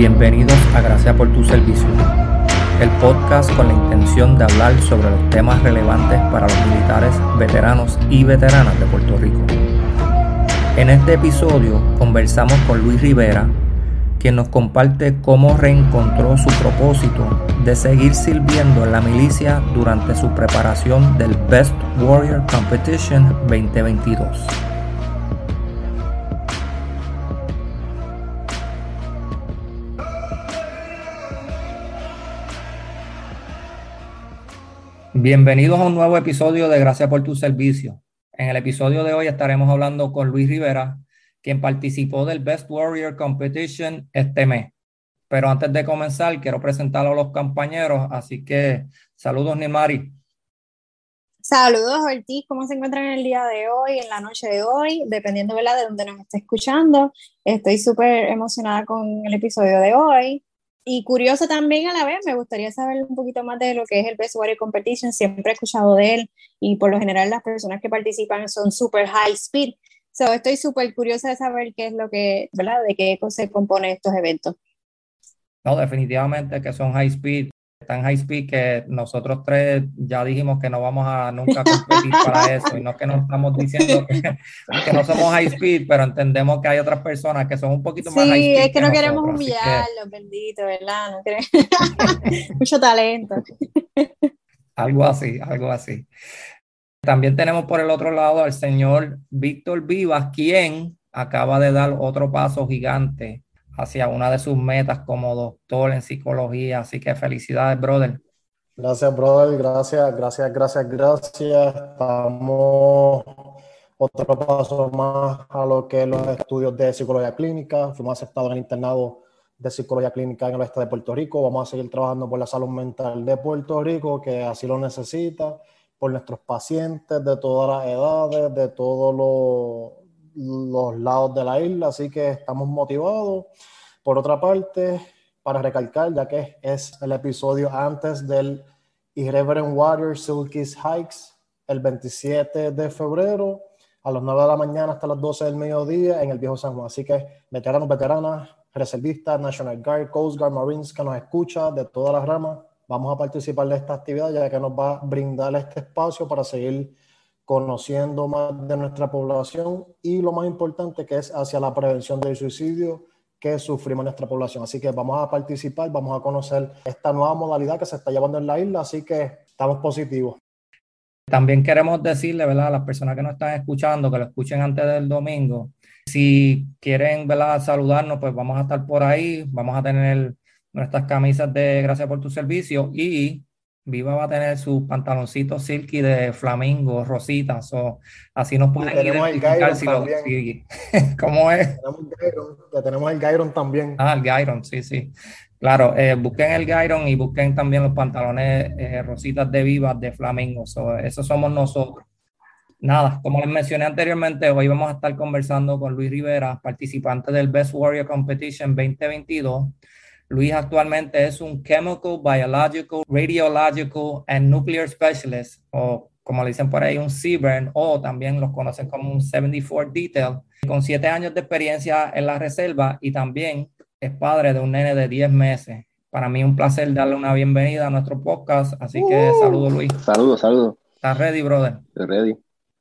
Bienvenidos a Gracias por tu servicio, el podcast con la intención de hablar sobre los temas relevantes para los militares, veteranos y veteranas de Puerto Rico. En este episodio conversamos con Luis Rivera, quien nos comparte cómo reencontró su propósito de seguir sirviendo en la milicia durante su preparación del Best Warrior Competition 2022. Bienvenidos a un nuevo episodio de Gracias por tu servicio. En el episodio de hoy estaremos hablando con Luis Rivera, quien participó del Best Warrior Competition este mes. Pero antes de comenzar, quiero presentarlo a los compañeros, así que saludos, Nimari. Saludos, Ortiz. ¿Cómo se encuentran en el día de hoy, en la noche de hoy? Dependiendo de dónde nos esté escuchando. Estoy súper emocionada con el episodio de hoy y curioso también a la vez, me gustaría saber un poquito más de lo que es el Best Warrior Competition, siempre he escuchado de él y por lo general las personas que participan son super high speed, so, estoy súper curiosa de saber qué es lo que, ¿verdad? De qué se compone estos eventos. No, definitivamente que son high speed tan high speed que nosotros tres ya dijimos que no vamos a nunca competir para eso y no que no estamos diciendo que, no somos high speed, pero entendemos que hay otras personas que son un poquito más high speed. Sí, es que, no queremos humillarlos, bendito, ¿verdad? No Mucho talento. algo así, algo así. También tenemos por el otro lado al señor Víctor Vivas, quien acaba de dar otro paso gigante hacia una de sus metas como doctor en psicología. Así que felicidades, brother. Gracias, brother. Gracias, gracias, gracias, gracias. Estamos otro paso más a lo que es los estudios de psicología clínica. Fuimos aceptados en el internado de psicología clínica en el oeste de Puerto Rico. Vamos a seguir trabajando por la salud mental de Puerto Rico, que así lo necesita, por nuestros pacientes de todas las edades, de todos los los lados de la isla, así que estamos motivados. Por otra parte, para recalcar, ya que es el episodio antes del Irreverent Water Silkies Hikes, el 27 de febrero, a las 9 de la mañana hasta las 12 del mediodía en el Viejo San Juan. Así que veteranos, veteranas, reservistas, National Guard, Coast Guard, Marines que nos escucha de todas las ramas, vamos a participar de esta actividad ya que nos va a brindar este espacio para seguir conociendo más de nuestra población y lo más importante que es hacia la prevención del suicidio que sufrimos nuestra población. Así que vamos a participar, vamos a conocer esta nueva modalidad que se está llevando en la isla, así que estamos positivos. También queremos decirle, ¿verdad? A las personas que nos están escuchando, que lo escuchen antes del domingo, si quieren, ¿verdad? Saludarnos, pues vamos a estar por ahí, vamos a tener nuestras camisas de gracias por tu servicio y Viva va a tener sus pantaloncitos silky de flamingo, rositas, o así nos pueden tenemos identificar si lo, ¿Cómo es? Tenemos el tenemos el Gyron también. Ah, el Gyron, sí, sí. Claro, eh, busquen el Gyron y busquen también los pantalones eh, rositas de Viva de flamingo. So, eso somos nosotros. Nada, como les mencioné anteriormente, hoy vamos a estar conversando con Luis Rivera, participante del Best Warrior Competition 2022 Luis actualmente es un Chemical, Biological, Radiological and Nuclear Specialist, o como le dicen por ahí, un CBRN, o también los conocen como un 74 Detail, con siete años de experiencia en la reserva y también es padre de un nene de 10 meses. Para mí es un placer darle una bienvenida a nuestro podcast, así que uh. saludos Luis. Saludos, saludos. ¿Estás ready, brother? Estoy ready.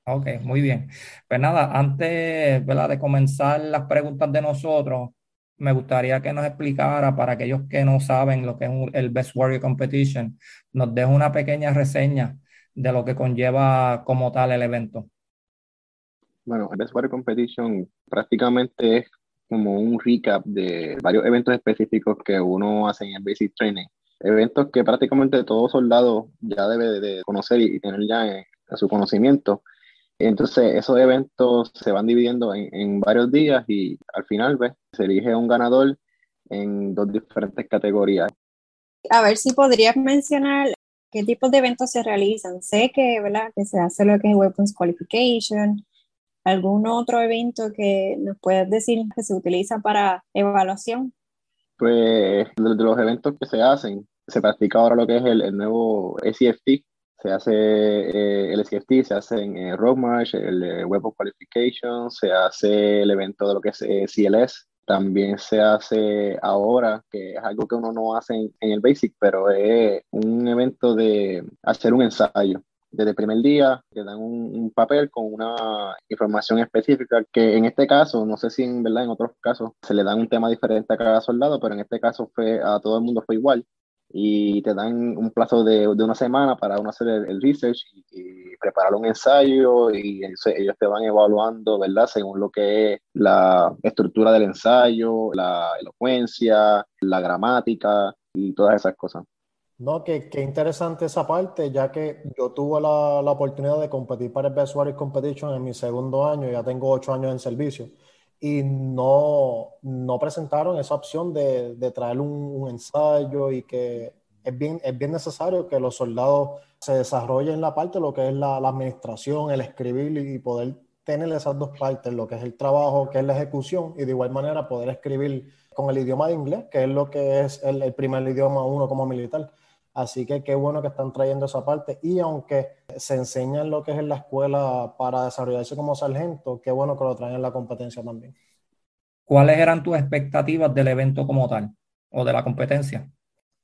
Ok, muy bien. Pues nada, antes ¿verdad? de comenzar las preguntas de nosotros, me gustaría que nos explicara, para aquellos que no saben lo que es el Best Warrior Competition, nos deje una pequeña reseña de lo que conlleva como tal el evento. Bueno, el Best Warrior Competition prácticamente es como un recap de varios eventos específicos que uno hace en el Basic Training. Eventos que prácticamente todo soldado ya debe de conocer y tener ya en, en su conocimiento entonces, esos eventos se van dividiendo en, varios días y al final ¿ves? se elige un ganador en dos diferentes categorías. A ver si podrías mencionar qué tipos de eventos se realizan. Sé que, ¿verdad? que se hace lo que es Weapons Qualification, algún otro evento que nos puedas decir que se utiliza para evaluación. Pues de, los eventos que se hacen, se practica ahora lo que es el, el nuevo SCFT, se hace eh, el SCFT, se hace en eh, el eh, Web of Qualification, se hace el evento de lo que es CLS, también se hace ahora, que es algo que uno no hace en, el Basic, pero es un evento de hacer un ensayo. Desde el primer día te dan un, papel con una información específica que en este caso, no sé si en verdad en otros casos se le dan un tema diferente a cada soldado, pero en este caso fue a todo el mundo fue igual y te dan un plazo de, de una semana para uno hacer el, research y, preparar un ensayo y ellos te van evaluando, ¿verdad? Según lo que es la estructura del ensayo, la elocuencia, la gramática y todas esas cosas. No, qué, qué interesante esa parte, ya que yo tuve la, la oportunidad de competir para el Best Warrior Competition en mi segundo año, ya tengo ocho años en servicio y no, no presentaron esa opción de, de traer un, ensayo y que es bien, es bien necesario que los soldados se desarrollen la parte lo que es la, administración, el escribir y poder tener esas dos partes, lo que es el trabajo, que es la ejecución, y de igual manera poder escribir con el idioma de inglés, que es lo que es el primer idioma uno como militar. Así que qué bueno que están trayendo esa parte. Y aunque se enseña lo que es en la escuela para desarrollarse como sargento, qué bueno que lo traen en la competencia también. ¿Cuáles eran tus expectativas del evento como tal o de la competencia?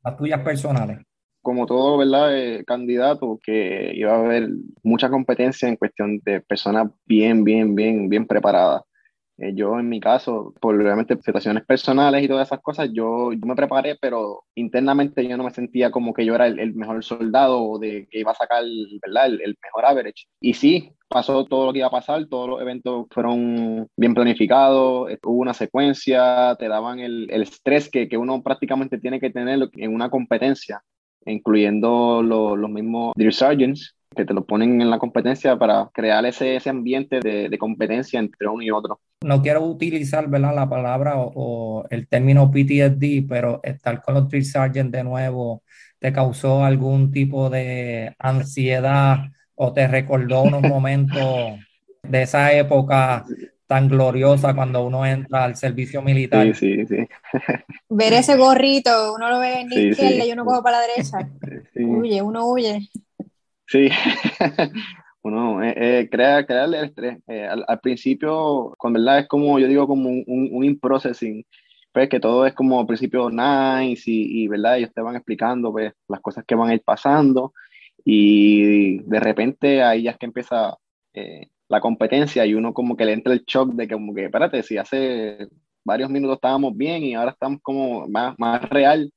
Las tuyas personales. Como todo, ¿verdad? Eh, candidato, que iba a haber mucha competencia en cuestión de personas bien, bien, bien, bien preparadas. Eh, yo en mi caso, por obviamente situaciones personales y todas esas cosas, yo, yo, me preparé, pero internamente yo no me sentía como que yo era el, mejor soldado o de que iba a sacar ¿verdad? El, el, mejor average. Y sí, pasó todo lo que iba a pasar, todos los eventos fueron bien planificados, hubo una secuencia, te daban el, el estrés que, que, uno prácticamente tiene que tener en una competencia, incluyendo los mismos Dear Sergeants, que te lo ponen en la competencia para crear ese, ese ambiente de, de, competencia entre uno y otro. No quiero utilizar ¿verdad? la palabra o, el término PTSD, pero estar con los Drill Sergeant de nuevo, ¿te causó algún tipo de ansiedad o te recordó unos momentos de esa época tan gloriosa cuando uno entra al servicio militar. Sí, sí, sí. Ver ese gorrito, uno lo ve en la izquierda y uno coge para la derecha. Huye, uno huye. Sí, uno eh, eh, el estrés. Eh, al, principio, con verdad es como, yo digo, como un, un, in-processing, pues que todo es como al principio nice y, y, verdad, ellos te van explicando pues las cosas que van a ir pasando y de repente ahí ya es que empieza la competencia y uno como que le entra el shock de que como que, espérate, si hace varios minutos estábamos bien y ahora estamos como más, más real,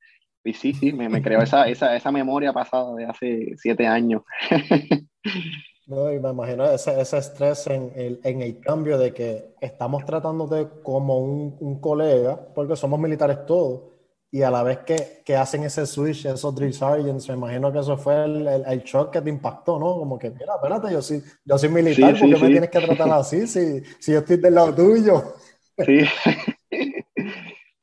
y sí, sí, me, me creó esa, esa, esa memoria pasada de hace siete años. No, y me imagino ese, ese estrés en el, en el, cambio de que estamos tratándote como un, un, colega, porque somos militares todos, y a la vez que, que hacen ese switch, esos drill sergeants, me imagino que eso fue el, el, shock que te impactó, ¿no? Como que, mira, espérate, yo soy, yo soy militar, sí, ¿por qué me tienes que tratar así si, si yo estoy del lado tuyo? Sí.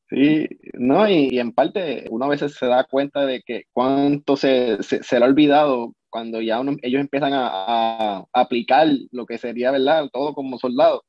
Sí, no, y, en parte uno a veces se da cuenta de que cuánto se, se, le ha olvidado cuando ya uno, ellos empiezan a, a, aplicar lo que sería, ¿verdad? Todo como soldado.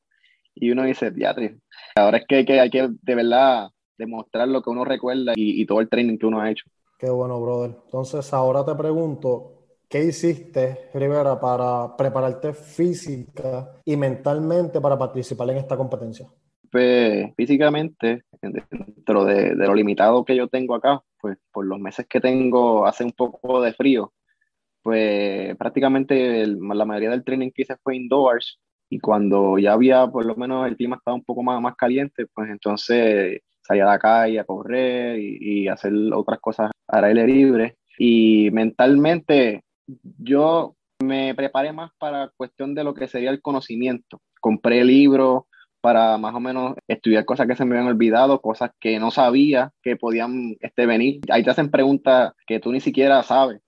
Y uno dice, diatre, ahora es que, que, hay que de verdad demostrar lo que uno recuerda y, y todo el training que uno ha hecho. Qué bueno, brother. Entonces, ahora te pregunto, ¿qué hiciste, Rivera, para prepararte física y mentalmente para participar en esta competencia? Pues físicamente, dentro de, lo limitado que yo tengo acá, pues por los meses que tengo hace un poco de frío, pues prácticamente la mayoría del training que hice fue indoors y cuando ya había, por lo menos el clima estaba un poco más, más caliente, pues entonces salía a la calle a correr y, hacer otras cosas al aire libre. Y mentalmente yo me preparé más para cuestión de lo que sería el conocimiento. Compré libros, para más o menos estudiar cosas que se me habían olvidado, cosas que no sabía que podían este, venir. Ahí te hacen preguntas que tú ni siquiera sabes.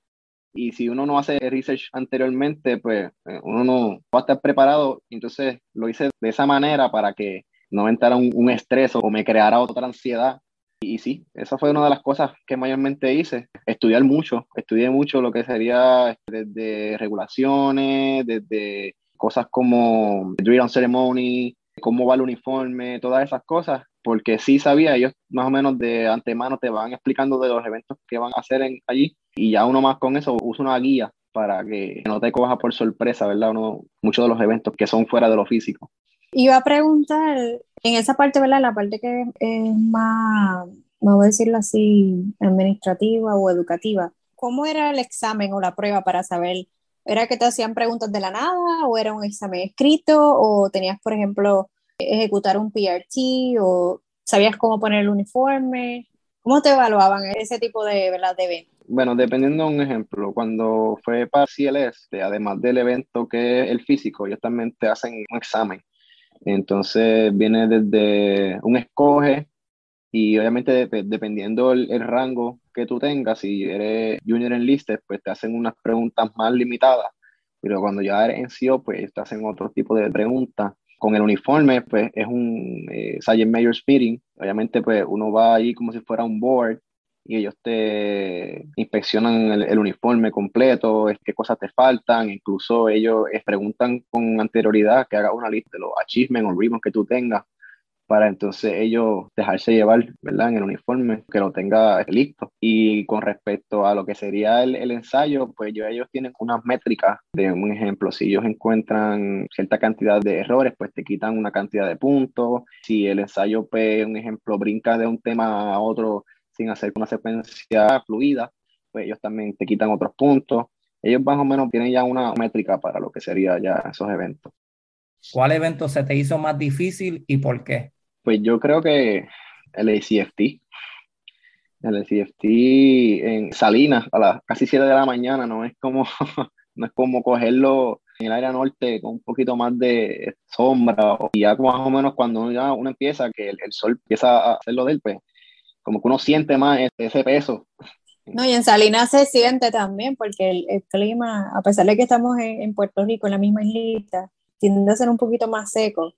Y si uno no hace research anteriormente, pues eh, uno no va a estar preparado. Entonces lo hice de esa manera para que no me entrara un, estrés o me creara otra ansiedad. Y, sí, esa fue una de las cosas que mayormente hice. Estudiar mucho, estudié mucho lo que sería desde regulaciones, desde cosas como drill and ceremony, cómo va el uniforme, todas esas cosas, porque sí sabía, ellos más o menos de antemano te van explicando de los eventos que van a hacer en, allí y ya uno más con eso usa una guía para que no te coja por sorpresa, ¿verdad? Uno, muchos de los eventos que son fuera de lo físico. Iba a preguntar, en esa parte, ¿verdad? La parte que es más, vamos a decirlo así, administrativa o educativa, ¿cómo era el examen o la prueba para saber? ¿Era que te hacían preguntas de la nada o era un examen escrito o tenías, por ejemplo, ejecutar un PRT o sabías cómo poner el uniforme? ¿Cómo te evaluaban ese tipo de, ¿verdad? de eventos? Bueno, dependiendo de un ejemplo, cuando fue para CLS, además del evento que es el físico, ellos también te hacen un examen. Entonces viene desde un escoge y obviamente dependiendo el, rango que tú tengas, si eres junior en listed, pues te hacen unas preguntas más limitadas, pero cuando ya eres en CO, pues te hacen otro tipo de preguntas. Con el uniforme, pues es un eh, Sergeant Mayor's Meeting, obviamente pues uno va ahí como si fuera un board y ellos te inspeccionan el, uniforme completo, qué cosas te faltan, incluso ellos eh, preguntan con anterioridad que hagas una lista de los achievements o ribbons que tú tengas para entonces ellos dejarse llevar, ¿verdad? En el uniforme, que lo tenga listo. Y con respecto a lo que sería el, el ensayo, pues ellos, tienen unas métricas de un ejemplo. Si ellos encuentran cierta cantidad de errores, pues te quitan una cantidad de puntos. Si el ensayo, pues, un ejemplo, brinca de un tema a otro sin hacer una secuencia fluida, pues ellos también te quitan otros puntos. Ellos más o menos tienen ya una métrica para lo que sería ya esos eventos. ¿Cuál evento se te hizo más difícil y por qué? Pues yo creo que el ACFT. El ACFT en Salinas a las casi 7 de la mañana no es como, no es como cogerlo en el área norte con un poquito más de sombra y ya más o menos cuando uno, uno empieza que el, sol empieza a hacer lo del pues como que uno siente más ese peso. No, y en Salinas se siente también, porque el, clima, a pesar de que estamos en, Puerto Rico, en la misma islita, tiende a ser un poquito más seco.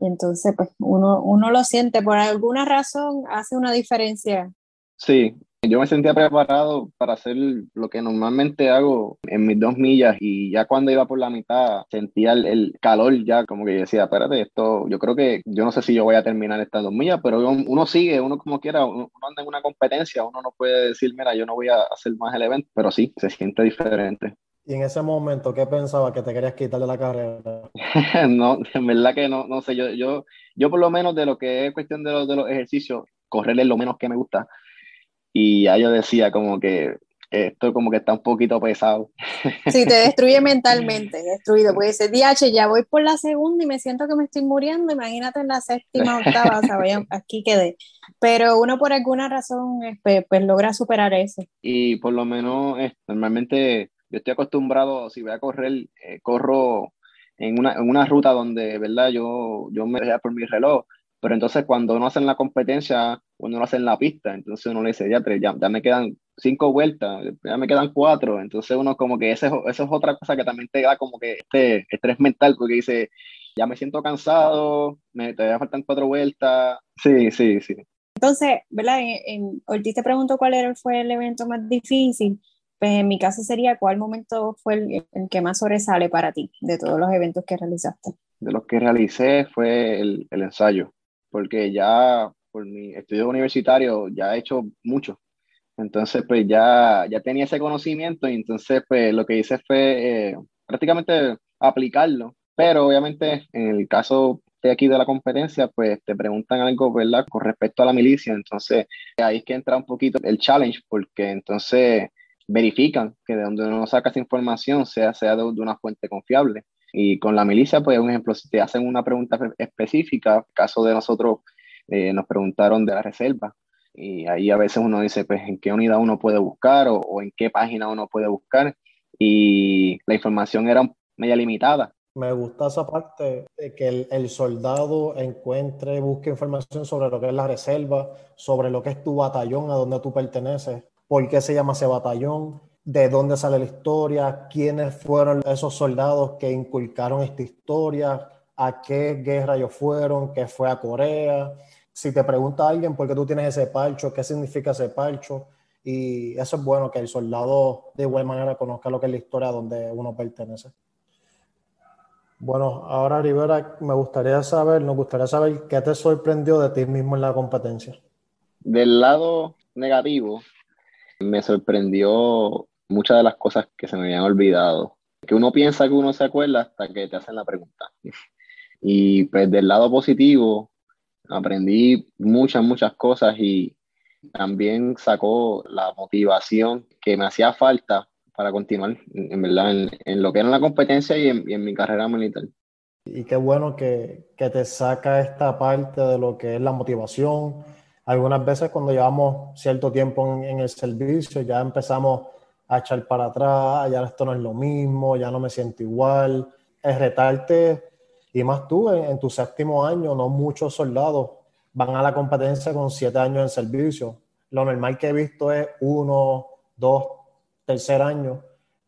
Y entonces, pues uno, uno lo siente, por alguna razón hace una diferencia. Sí, yo me sentía preparado para hacer lo que normalmente hago en mis dos millas y ya cuando iba por la mitad sentía el, calor ya como que decía, espérate, esto, yo creo que yo no sé si yo voy a terminar estas dos millas, pero uno sigue, uno como quiera, uno, anda en una competencia, uno no puede decir, mira, yo no voy a hacer más el evento, pero sí, se siente diferente. Y en ese momento, ¿qué pensaba que te querías quitar de la carrera? no, en verdad que no, no sé, yo, yo, yo por lo menos de lo que es cuestión de los, de los ejercicios, correr es lo menos que me gusta y ya yo decía como que esto como que está un poquito pesado. Sí, te destruye mentalmente, destruido. Puede ser, DH, ya voy por la segunda y me siento que me estoy muriendo. Imagínate en la séptima, octava, o sea, aquí quedé. Pero uno por alguna razón pues, pues, logra superar eso. Y por lo menos, normalmente yo estoy acostumbrado, si voy a correr, eh, corro en una, en una ruta donde, ¿verdad? Yo, yo me dejé por mi reloj pero entonces cuando uno hace en la competencia, uno lo hace en la pista, entonces uno le dice, ya, ya, ya me quedan cinco vueltas, ya me quedan cuatro, entonces uno como que eso es, otra cosa que también te da como que este estrés mental, porque dice, ya me siento cansado, me todavía faltan cuatro vueltas, sí, sí, sí. Entonces, ¿verdad? En, Ortiz te pregunto cuál era, fue el evento más difícil, pues en mi caso sería cuál momento fue el, el, que más sobresale para ti de todos los eventos que realizaste. De los que realicé fue el, el ensayo porque ya por mi estudio universitario ya he hecho mucho. Entonces, pues ya, ya tenía ese conocimiento y entonces, pues lo que hice fue eh, prácticamente aplicarlo. Pero obviamente, en el caso de aquí de la competencia, pues te preguntan algo, ¿verdad? Con respecto a la milicia. Entonces, ahí es que entra un poquito el challenge, porque entonces verifican que de donde uno saca esa información sea, sea de una fuente confiable. Y con la milicia, pues, un ejemplo, si te hacen una pregunta específica, caso de nosotros, eh, nos preguntaron de la reserva. Y ahí a veces uno dice, pues, en qué unidad uno puede buscar o, en qué página uno puede buscar. Y la información era media limitada. Me gusta esa parte de que el, el, soldado encuentre, busque información sobre lo que es la reserva, sobre lo que es tu batallón, a donde tú perteneces, por qué se llama ese batallón, de dónde sale la historia, quiénes fueron esos soldados que inculcaron esta historia, a qué guerra ellos fueron, qué fue a Corea. Si te pregunta alguien por qué tú tienes ese parcho, qué significa ese parcho, y eso es bueno que el soldado de igual manera conozca lo que es la historia donde uno pertenece. Bueno, ahora Rivera, me gustaría saber, nos gustaría saber qué te sorprendió de ti mismo en la competencia. Del lado negativo, me sorprendió muchas de las cosas que se me habían olvidado, que uno piensa que uno se acuerda hasta que te hacen la pregunta. Y pues del lado positivo, aprendí muchas, muchas cosas y también sacó la motivación que me hacía falta para continuar, en verdad, en, lo que era la competencia y en, mi carrera militar. Y qué bueno que, que, te saca esta parte de lo que es la motivación. Algunas veces cuando llevamos cierto tiempo en, en el servicio ya empezamos a echar para atrás, ya esto no es lo mismo, ya no me siento igual. Es retarte, y más tú en, tu séptimo año, no muchos soldados van a la competencia con siete años en servicio. Lo normal que he visto es uno, dos, tercer año,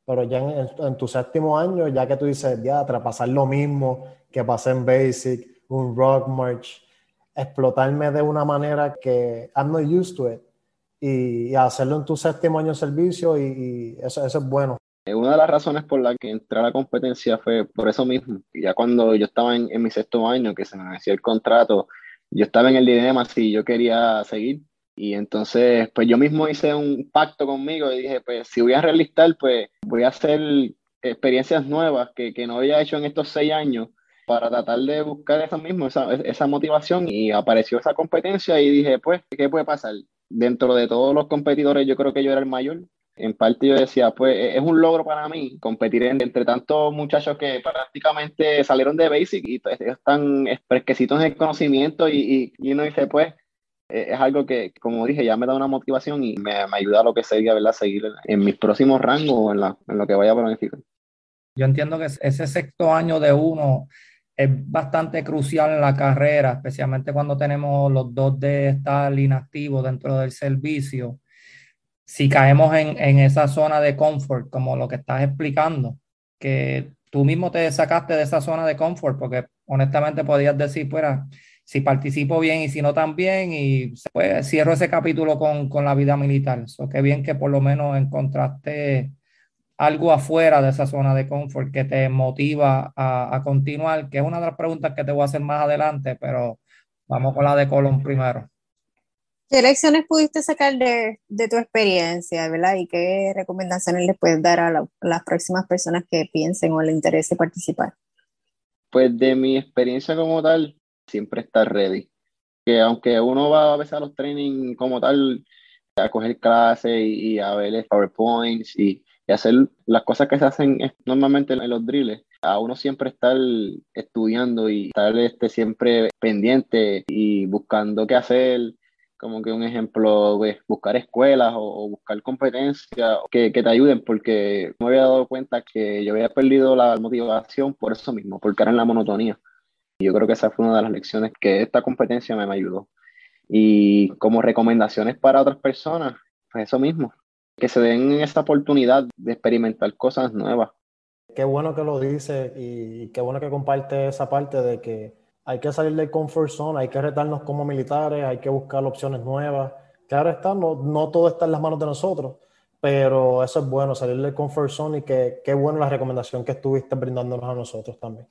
pero ya en, tu séptimo año, ya que tú dices, ya, traspasar lo mismo que pasé en Basic, un Rock March, explotarme de una manera que I'm not used to it y, hacerlo en tu séptimo año de servicio y, eso, eso, es bueno. Eh, una de las razones por la que entré a la competencia fue por eso mismo. Ya cuando yo estaba en, en mi sexto año, que se me vencía el contrato, yo estaba en el dilema si yo quería seguir. Y entonces, pues yo mismo hice un pacto conmigo y dije, pues si voy a realistar, pues voy a hacer experiencias nuevas que, que no había hecho en estos seis años para tratar de buscar eso mismo, esa, esa motivación. Y apareció esa competencia y dije, pues, ¿qué puede pasar? dentro de todos los competidores, yo creo que yo era el mayor. En parte yo decía, pues e-, es un logro para mí competir entre tantos muchachos que prácticamente salieron de Basic y pues, están fresquecitos en el conocimiento y, y, uno dice, pues e-, es algo que, como dije, ya me da una motivación y me, me ayuda a lo que sería, ¿verdad? Seguir en mis próximos rangos o en, la, en lo que vaya a planificar. Yo entiendo que ese sexto año de uno es bastante crucial en la carrera, especialmente cuando tenemos los dos de estar inactivos dentro del servicio. Si caemos en, en, esa zona de confort, como lo que estás explicando, que tú mismo te sacaste de esa zona de confort, porque honestamente podías decir, pues, si participo bien y si no también, y pues cierro ese capítulo con, con la vida militar. Eso qué bien que por lo menos encontraste algo afuera de esa zona de confort que te motiva a, continuar, que es una de las preguntas que te voy a hacer más adelante, pero vamos con la de Colón primero. ¿Qué lecciones pudiste sacar de, tu experiencia, verdad? ¿Y qué recomendaciones le puedes dar a, las próximas personas que piensen o les interese participar? Pues de mi experiencia como tal, siempre estar ready. Que aunque uno va a veces a los trainings como tal, a coger clases y, y a ver PowerPoints y y hacer las cosas que se hacen normalmente en los drills, a uno siempre estar estudiando y estar este, siempre pendiente y buscando qué hacer, como que un ejemplo, pues, buscar escuelas o, buscar competencias que, que, te ayuden, porque me había dado cuenta que yo había perdido la motivación por eso mismo, porque era en la monotonía. Y yo creo que esa fue una de las lecciones que esta competencia me, me ayudó. Y como recomendaciones para otras personas, pues eso mismo, que se den esa oportunidad de experimentar cosas nuevas. Qué bueno que lo dice y qué bueno que comparte esa parte de que hay que salir del comfort zone, hay que retarnos como militares, hay que buscar opciones nuevas. Claro está, no, no todo está en las manos de nosotros, pero eso es bueno, salir del comfort zone y que qué bueno la recomendación que estuviste brindándonos a nosotros también.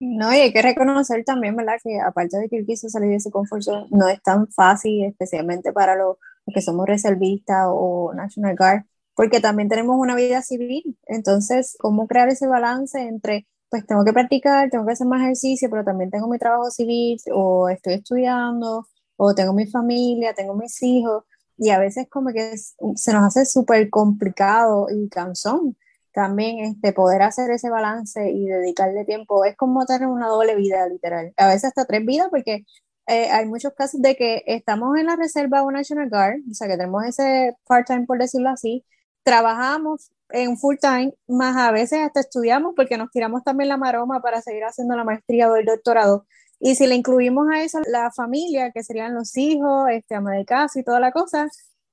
No, y hay que reconocer también, ¿verdad? Que aparte de que él quiso salir de ese comfort zone, no es tan fácil, especialmente para los que somos reservistas o National Guard, porque también tenemos una vida civil. Entonces, ¿cómo crear ese balance entre, pues tengo que practicar, tengo que hacer más ejercicio, pero también tengo mi trabajo civil, o estoy estudiando, o tengo mi familia, tengo mis hijos, y a veces como que se nos hace súper complicado y cansón también este, poder hacer ese balance y dedicarle tiempo es como tener una doble vida, literal. A veces hasta tres vidas, porque eh, hay muchos casos de que estamos en la reserva o National Guard, o sea que tenemos ese part-time, por decirlo así, trabajamos en full-time, más a veces hasta estudiamos porque nos tiramos también la maroma para seguir haciendo la maestría o el doctorado. Y si le incluimos a eso la familia, que serían los hijos, este, ama de casa y toda la cosa,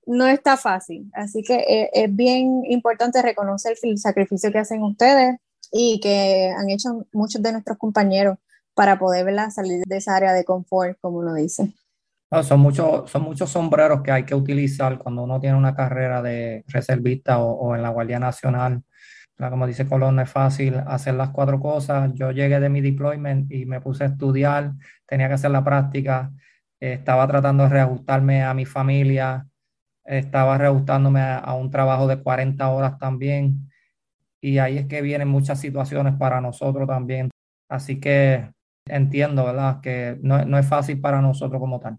no está fácil. Así que eh, es bien importante reconocer el sacrificio que hacen ustedes y que han hecho muchos de nuestros compañeros para poder salir de esa área de confort, como lo dice. son, muchos, son muchos sombreros que hay que utilizar cuando uno tiene una carrera de reservista o, en la Guardia Nacional. Como dice Colón, no es fácil hacer las cuatro cosas. Yo llegué de mi deployment y me puse a estudiar, tenía que hacer la práctica, estaba tratando de reajustarme a mi familia, estaba reajustándome a, a un trabajo de 40 horas también. Y ahí es que vienen muchas situaciones para nosotros también. Así que entiendo, ¿verdad? Que no, no es fácil para nosotros como tal.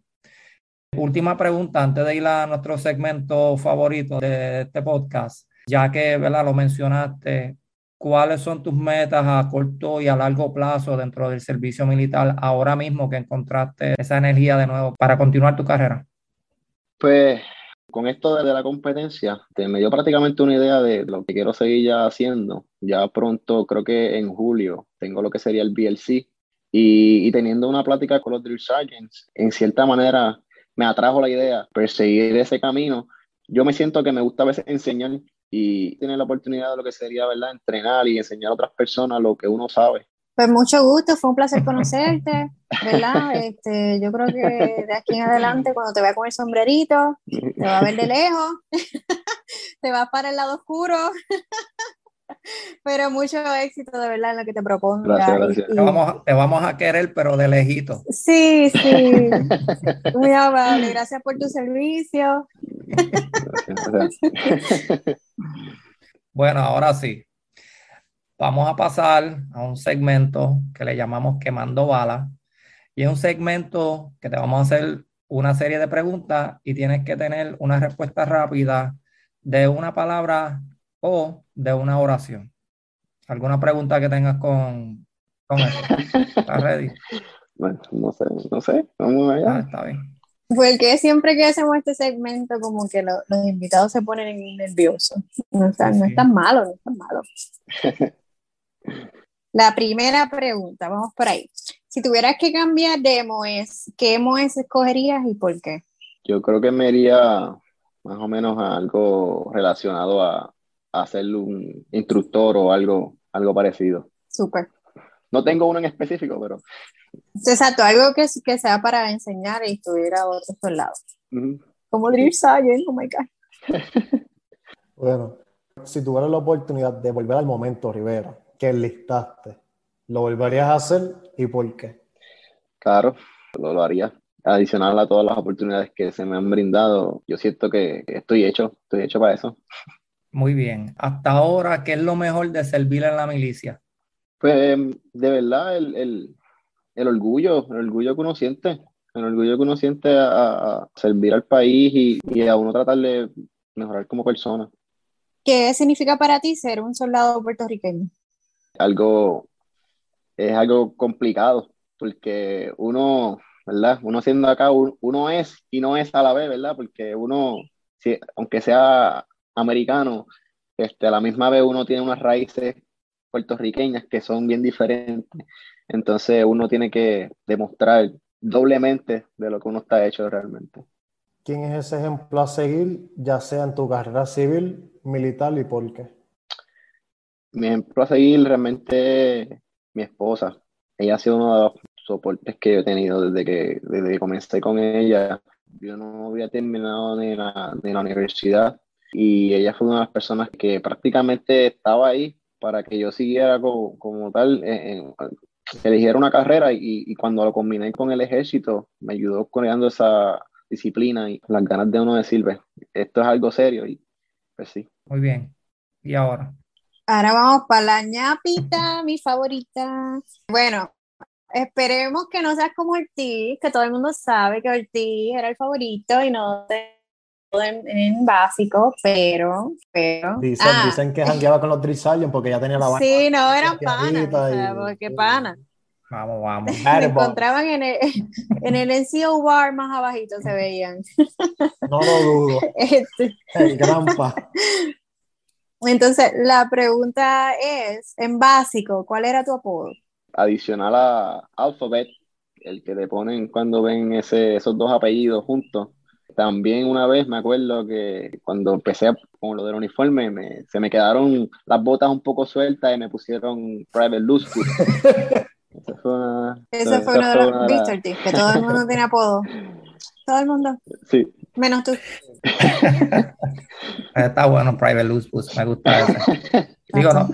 Última pregunta antes de ir a nuestro segmento favorito de este podcast, ya que ¿verdad? lo mencionaste, ¿cuáles son tus metas a corto y a largo plazo dentro del servicio militar ahora mismo que encontraste esa energía de nuevo para continuar tu carrera? Pues con esto de la competencia, me dio prácticamente una idea de lo que quiero seguir ya haciendo. Ya pronto, creo que en julio, tengo lo que sería el BLC. Y, y teniendo una plática con los drill sergeants, en cierta manera me atrajo la idea, perseguir ese camino. Yo me siento que me gusta a veces enseñar y tener la oportunidad de lo que sería, ¿verdad? Entrenar y enseñar a otras personas lo que uno sabe. Pues mucho gusto, fue un placer conocerte, ¿verdad? Este, yo creo que de aquí en adelante, cuando te vea con el sombrerito, te va a ver de lejos, te vas para el lado oscuro. Pero mucho éxito de verdad en lo que te propongo. Gracias, gracias. Te, vamos, te vamos a querer, pero de lejito. Sí, sí. Muy amable. Gracias por tu servicio. Bueno, ahora sí. Vamos a pasar a un segmento que le llamamos Quemando Balas. Y es un segmento que te vamos a hacer una serie de preguntas y tienes que tener una respuesta rápida de una palabra o de una oración. ¿Alguna pregunta que tengas con, con eso? ¿Estás ready? Bueno, no sé, no sé. Vamos allá. Ah, está bien. Porque siempre que hacemos este segmento, como que lo- los invitados se ponen nerviosos. No, está- Sí, no es tan malo, no es tan malo. La primera pregunta, vamos por ahí. Si tuvieras que cambiar de MOS, ¿qué MOS escogerías y por qué? Yo creo que me iría más o menos a algo relacionado a, a ser un instructor o algo, algo parecido. Súper. No tengo uno en específico, pero Exacto, algo que, que sea para enseñar e instruir a otros ujú. Como Drill Sergeant, oh my God. Bueno, si tuvieras la oportunidad de volver al momento, Rivera, que enlistaste, ¿lo volverías a hacer y por qué? claro, lo, lo haría. Adicional a todas las oportunidades que se me han brindado, yo siento que estoy hecho, estoy hecho para eso. Muy bien. Hasta ahora, ¿qué es lo mejor de servir en la milicia? Pues de verdad, el, el, el orgullo, el orgullo que uno siente, el orgullo que uno siente a, a servir al país y, y a uno tratar de mejorar como persona. ¿Qué significa para ti ser un soldado puertorriqueño? Algo, es algo complicado, porque uno, ¿verdad? Uno siendo acá, un- uno es y no es a la vez, ¿verdad? Porque uno, si- aunque sea americano, este, a la misma vez uno tiene unas raíces puertorriqueñas que son bien diferentes. Entonces uno tiene que demostrar doblemente de lo que uno está hecho realmente. ¿Quién es ese ejemplo a seguir, ya sea en tu carrera civil, militar y por qué? Mi ejemplo a seguir realmente mi esposa. Ella ha sido uno de los soportes que yo he tenido desde que, desde que comencé con ella. Yo no había terminado ni la, ni la universidad y ella fue una de las personas que prácticamente estaba ahí para que yo siguiera como, como tal, eligiera una carrera y, y cuando lo combiné con el ejército me ayudó creando esa disciplina y las ganas de uno decir, "Ve, esto es algo serio y pues sí. Muy bien. ¿Y ahora? Ahora vamos para la ñapita, mi favorita. Bueno, esperemos que no seas como Ortiz, que todo el mundo sabe que Ortiz era el favorito y no te- en, en básico, pero, pero. Dicen, Ah, dicen que jangueaba con los Drill porque ya tenía la vaina. Sí, no, eran panas, limpiadita o sea, y- porque panas. Vamos, vamos. Se encontraban en el, en el NCO Bar más abajito, se veían. No lo dudo. Este, El grampa. entonces, la pregunta es, en básico, ¿cuál era tu apodo? adicional a Alphabet, el que te ponen cuando ven ese, esos dos apellidos juntos. También una vez me acuerdo que cuando empecé con lo del uniforme, me- se me quedaron las botas un poco sueltas y me pusieron Private Losewood. Esa fue una, Ese fue uno de los, una de ¿viste, las- Ortiz? Que todo el mundo tiene apodo. Todo el mundo, Sí, menos tú. Está bueno, Private Loose Boost, me gusta ese. Digo, no,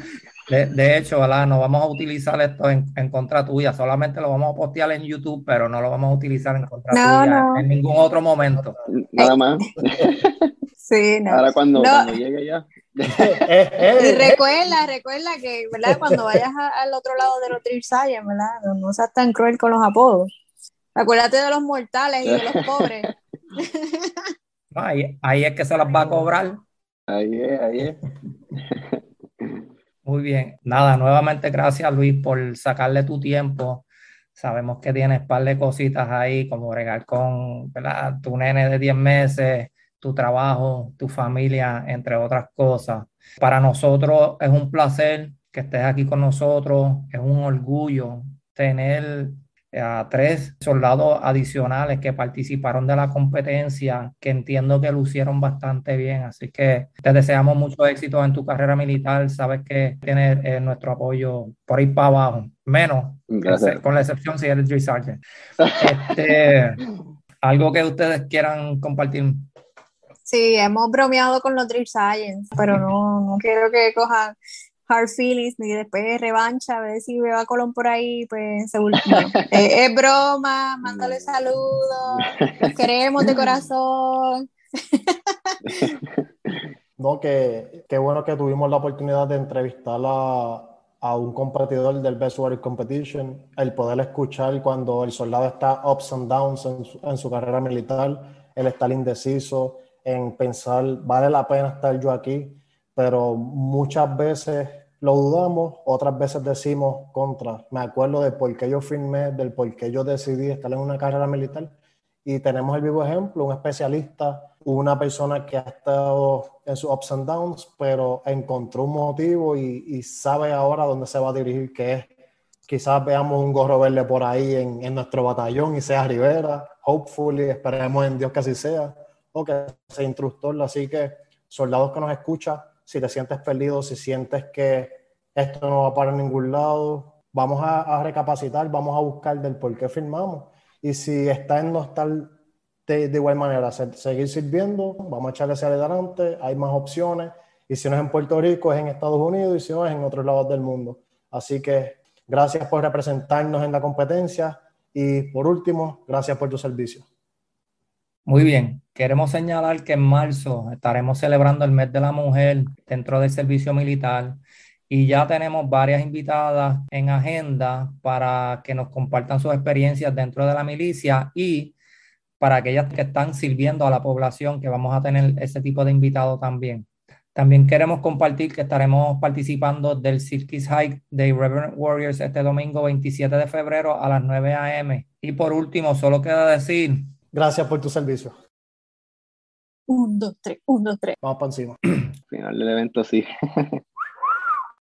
de, de hecho, ¿verdad? No vamos a utilizar esto en, en contra tuya, solamente lo vamos a postear en YouTube, pero no lo vamos a utilizar en contra No, tuya no. en ningún otro momento. nada más. Sí, no. Ahora cuando, No. cuando llegue ya, Eh, eh, y recuerda, recuerda que, ¿verdad? Cuando vayas al otro lado de los Trill ¿verdad? No, no, seas tan cruel con los apodos. Acuérdate de los mortales y de los pobres. ahí, ahí es que se las va a cobrar. Ahí es, ahí es. Muy bien. Nada, nuevamente gracias Luis por sacarle tu tiempo. Sabemos que tienes par de cositas ahí, como regar con ¿verdad? tu nene de 10 meses, tu trabajo, tu familia, entre otras cosas. Para nosotros es un placer que estés aquí con nosotros, es un orgullo tener a tres soldados adicionales que participaron de la competencia, que entiendo que lucieron bastante bien. Así que te deseamos mucho éxito en tu carrera militar. Sabes que tienes eh, nuestro apoyo por ir para abajo, menos, con la excepción si eres Drill Sergeant. Este, algo que ustedes quieran compartir. Sí, hemos bromeado con los Drill Science, pero no, no quiero que cojan hard feelings, ni después revancha, a ver si veo a Colón por ahí, pues se es, broma, mándale saludos, queremos de corazón. no, que, qué bueno que tuvimos la oportunidad de entrevistar a, a un competidor del Best Warrior Competition, el poder escuchar cuando el soldado está ups and downs en su, en su carrera militar, el estar indeciso, en pensar, vale la pena estar yo aquí, pero muchas veces lo dudamos, otras veces decimos contra. Me acuerdo de por qué yo firmé, del por qué yo decidí estar en una carrera militar. Y tenemos el vivo ejemplo, un especialista, una persona que ha estado en sus ups and downs, pero encontró un motivo y, sabe ahora dónde se va a dirigir, que es quizás veamos un gorro verde por ahí en, en, nuestro batallón y sea Rivera, hopefully, esperemos en Dios que así sea, o que sea instructor. Así que, soldados que nos escuchan, si te sientes perdido, si sientes que esto no va para ningún lado, vamos a, recapacitar, vamos a buscar del por qué firmamos. Y si está en no estar de, igual manera, seguir sirviendo, vamos a echarle hacia adelante, hay más opciones. Y si no es en Puerto Rico, es en Estados Unidos y si no es en otros lados del mundo. Así que gracias por representarnos en la competencia y por último, gracias por tu servicio. Muy bien, queremos señalar que en marzo estaremos celebrando el mes de la mujer dentro del servicio militar y ya tenemos varias invitadas en agenda para que nos compartan sus experiencias dentro de la milicia y para aquellas que están sirviendo a la población, que vamos a tener ese tipo de invitado también. También queremos compartir que estaremos participando del Circus Hike de Reverend Warriors este domingo 27 de febrero a las 9 a.m. Y por último, solo queda decir Gracias por tu servicio. Un, dos, tres, un, dos, tres. Vamos para encima. Final del evento, sí.